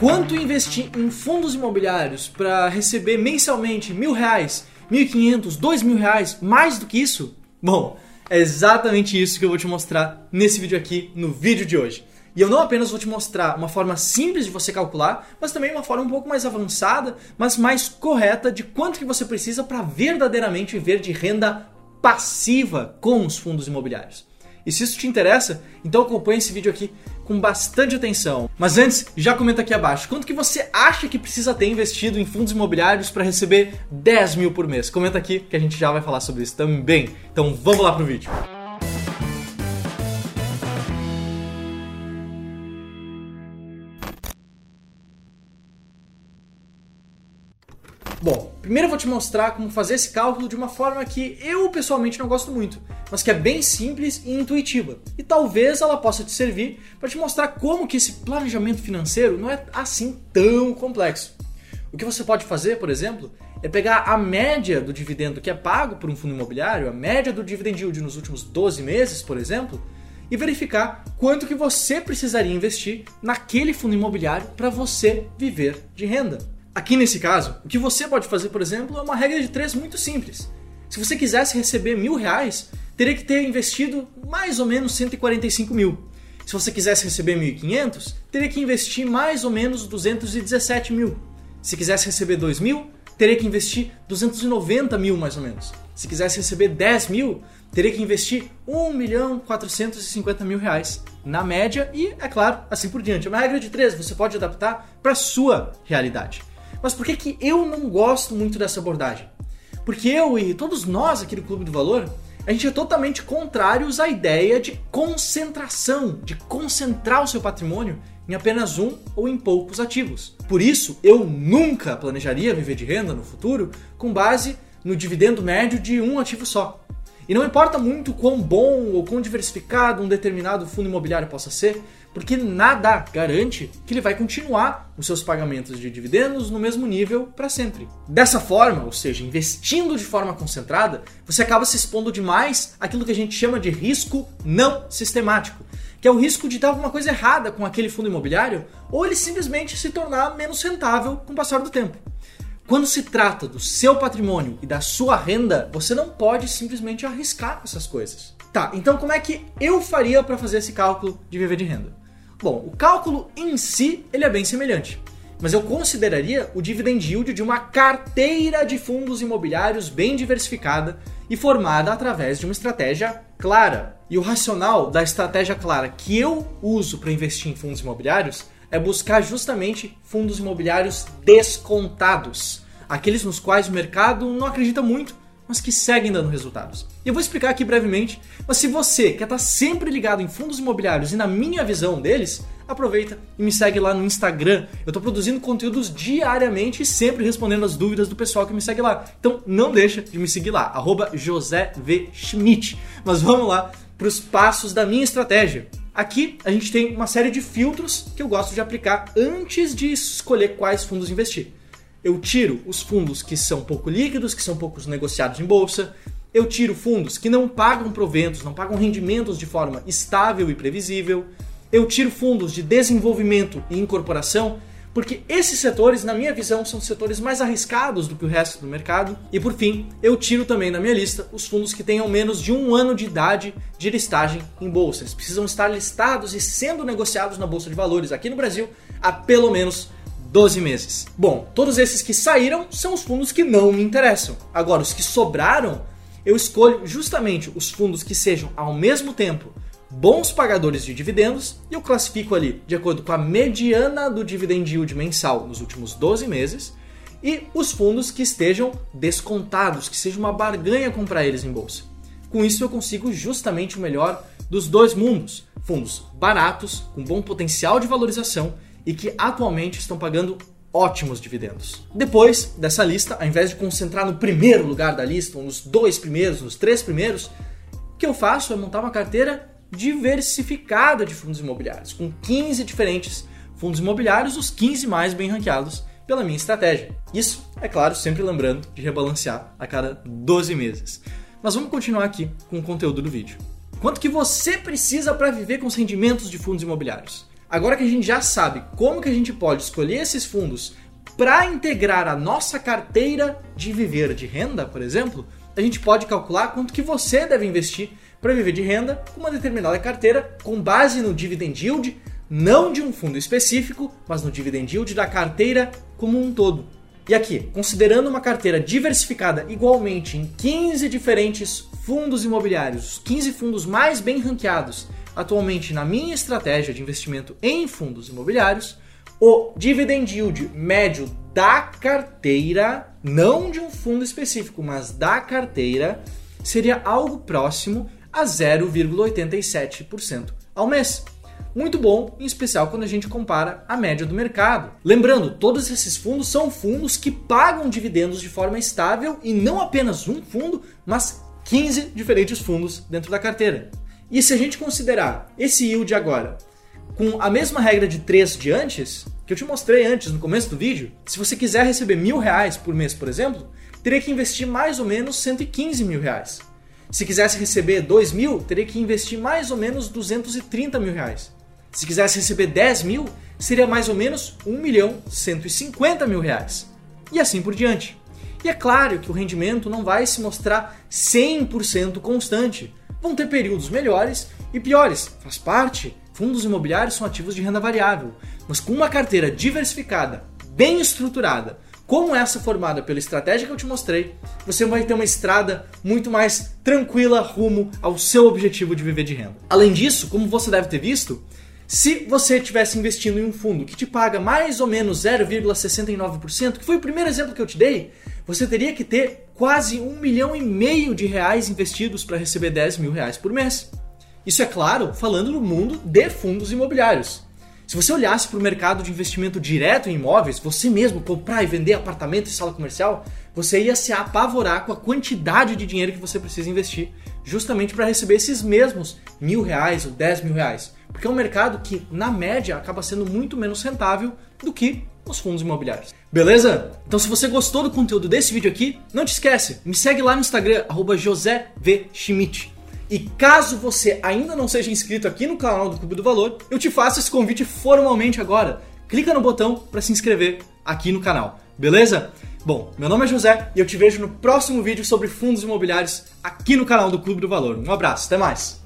quanto investir em fundos imobiliários para receber mensalmente mil reais, mil e quinhentos, dois mil reais, mais do que isso? Bom, é exatamente isso que eu vou te mostrar nesse vídeo aqui, no vídeo de hoje. E eu não apenas vou te mostrar uma forma simples de você calcular, mas também uma forma um pouco mais avançada, mas mais correta de quanto que você precisa para verdadeiramente viver de renda passiva com os fundos imobiliários. E se isso te interessa, então acompanhe esse vídeo aqui com bastante atenção. Mas antes, já comenta aqui abaixo quanto que você acha que precisa ter investido em fundos imobiliários para receber 10 mil por mês. Comenta aqui que a gente já vai falar sobre isso também. Então vamos lá pro vídeo. Bom, primeiro eu vou te mostrar como fazer esse cálculo de uma forma que eu pessoalmente não gosto muito, mas que é bem simples e intuitiva. E talvez ela possa te servir para te mostrar como que esse planejamento financeiro não é assim tão complexo. O que você pode fazer, por exemplo, é pegar a média do dividendo que é pago por um fundo imobiliário, a média do dividend yield nos últimos 12 meses, por exemplo, e verificar quanto que você precisaria investir naquele fundo imobiliário para você viver de renda. Aqui nesse caso, o que você pode fazer, por exemplo, é uma regra de três muito simples. Se você quisesse receber mil reais, teria que ter investido mais ou menos 145 mil. Se você quisesse receber 1.500, teria que investir mais ou menos 217 mil. Se quisesse receber 2 mil, teria que investir 290 mil mais ou menos. Se quisesse receber 10 mil, teria que investir 1 milhão 450 mil reais na média e, é claro, assim por diante. É uma regra de três, você pode adaptar para a sua realidade. Mas por que, que eu não gosto muito dessa abordagem? Porque eu e todos nós aqui do Clube do Valor, a gente é totalmente contrários à ideia de concentração, de concentrar o seu patrimônio em apenas um ou em poucos ativos. Por isso, eu nunca planejaria viver de renda no futuro com base no dividendo médio de um ativo só. E não importa muito quão bom ou quão diversificado um determinado fundo imobiliário possa ser, porque nada garante que ele vai continuar os seus pagamentos de dividendos no mesmo nível para sempre. Dessa forma, ou seja, investindo de forma concentrada, você acaba se expondo demais àquilo que a gente chama de risco não sistemático, que é o risco de dar alguma coisa errada com aquele fundo imobiliário ou ele simplesmente se tornar menos rentável com o passar do tempo. Quando se trata do seu patrimônio e da sua renda, você não pode simplesmente arriscar essas coisas. Tá, então como é que eu faria para fazer esse cálculo de viver de renda? Bom, o cálculo em si ele é bem semelhante, mas eu consideraria o dividend yield de uma carteira de fundos imobiliários bem diversificada e formada através de uma estratégia clara. E o racional da estratégia clara que eu uso para investir em fundos imobiliários é buscar justamente fundos imobiliários descontados, aqueles nos quais o mercado não acredita muito mas que seguem dando resultados. E eu vou explicar aqui brevemente, mas se você quer estar sempre ligado em fundos imobiliários e na minha visão deles, aproveita e me segue lá no Instagram. Eu estou produzindo conteúdos diariamente e sempre respondendo as dúvidas do pessoal que me segue lá. Então não deixa de me seguir lá, arroba José v. Schmidt. Mas vamos lá para os passos da minha estratégia. Aqui a gente tem uma série de filtros que eu gosto de aplicar antes de escolher quais fundos investir eu tiro os fundos que são pouco líquidos, que são poucos negociados em bolsa, eu tiro fundos que não pagam proventos, não pagam rendimentos de forma estável e previsível, eu tiro fundos de desenvolvimento e incorporação, porque esses setores, na minha visão, são setores mais arriscados do que o resto do mercado. E por fim, eu tiro também na minha lista os fundos que tenham menos de um ano de idade de listagem em bolsa. Eles precisam estar listados e sendo negociados na Bolsa de Valores aqui no Brasil há pelo menos 12 meses. Bom, todos esses que saíram são os fundos que não me interessam. Agora, os que sobraram, eu escolho justamente os fundos que sejam ao mesmo tempo bons pagadores de dividendos e eu classifico ali de acordo com a mediana do dividend yield mensal nos últimos 12 meses e os fundos que estejam descontados, que seja uma barganha comprar eles em bolsa. Com isso eu consigo justamente o melhor dos dois mundos: fundos baratos, com bom potencial de valorização e que atualmente estão pagando ótimos dividendos. Depois dessa lista, ao invés de concentrar no primeiro lugar da lista, ou nos dois primeiros, nos três primeiros, o que eu faço é montar uma carteira diversificada de fundos imobiliários, com 15 diferentes fundos imobiliários, os 15 mais bem ranqueados pela minha estratégia. Isso, é claro, sempre lembrando de rebalancear a cada 12 meses. Mas vamos continuar aqui com o conteúdo do vídeo. Quanto que você precisa para viver com os rendimentos de fundos imobiliários? Agora que a gente já sabe como que a gente pode escolher esses fundos para integrar a nossa carteira de viver de renda, por exemplo, a gente pode calcular quanto que você deve investir para viver de renda com uma determinada carteira com base no dividend yield, não de um fundo específico, mas no dividend yield da carteira como um todo. E aqui, considerando uma carteira diversificada igualmente em 15 diferentes fundos imobiliários, os 15 fundos mais bem ranqueados atualmente na minha estratégia de investimento em fundos imobiliários, o dividend yield médio da carteira, não de um fundo específico, mas da carteira, seria algo próximo a 0,87% ao mês. Muito bom, em especial quando a gente compara a média do mercado. Lembrando, todos esses fundos são fundos que pagam dividendos de forma estável e não apenas um fundo, mas 15 diferentes fundos dentro da carteira. E se a gente considerar esse yield agora com a mesma regra de 3 de antes, que eu te mostrei antes no começo do vídeo, se você quiser receber mil reais por mês, por exemplo, teria que investir mais ou menos 115 mil reais. Se quisesse receber 2 mil, teria que investir mais ou menos 230 mil reais. Se quisesse receber 10 mil, seria mais ou menos 1 milhão 150 mil reais. E assim por diante. E é claro que o rendimento não vai se mostrar 100% constante. Vão ter períodos melhores e piores. Faz parte. Fundos imobiliários são ativos de renda variável. Mas com uma carteira diversificada, bem estruturada, como essa formada pela estratégia que eu te mostrei, você vai ter uma estrada muito mais tranquila rumo ao seu objetivo de viver de renda. Além disso, como você deve ter visto, se você estivesse investindo em um fundo que te paga mais ou menos 0,69%, que foi o primeiro exemplo que eu te dei, você teria que ter quase um milhão e meio de reais investidos para receber 10 mil reais por mês. Isso é claro, falando no mundo de fundos imobiliários. Se você olhasse para o mercado de investimento direto em imóveis, você mesmo comprar e vender apartamento e sala comercial, você ia se apavorar com a quantidade de dinheiro que você precisa investir, justamente para receber esses mesmos mil reais ou dez mil reais. Porque é um mercado que, na média, acaba sendo muito menos rentável do que os fundos imobiliários. Beleza? Então se você gostou do conteúdo desse vídeo aqui, não te esquece, me segue lá no Instagram, arroba. E caso você ainda não seja inscrito aqui no canal do Clube do Valor, eu te faço esse convite formalmente agora. Clica no botão para se inscrever aqui no canal, beleza? Bom, meu nome é José e eu te vejo no próximo vídeo sobre fundos imobiliários aqui no canal do Clube do Valor. Um abraço, até mais!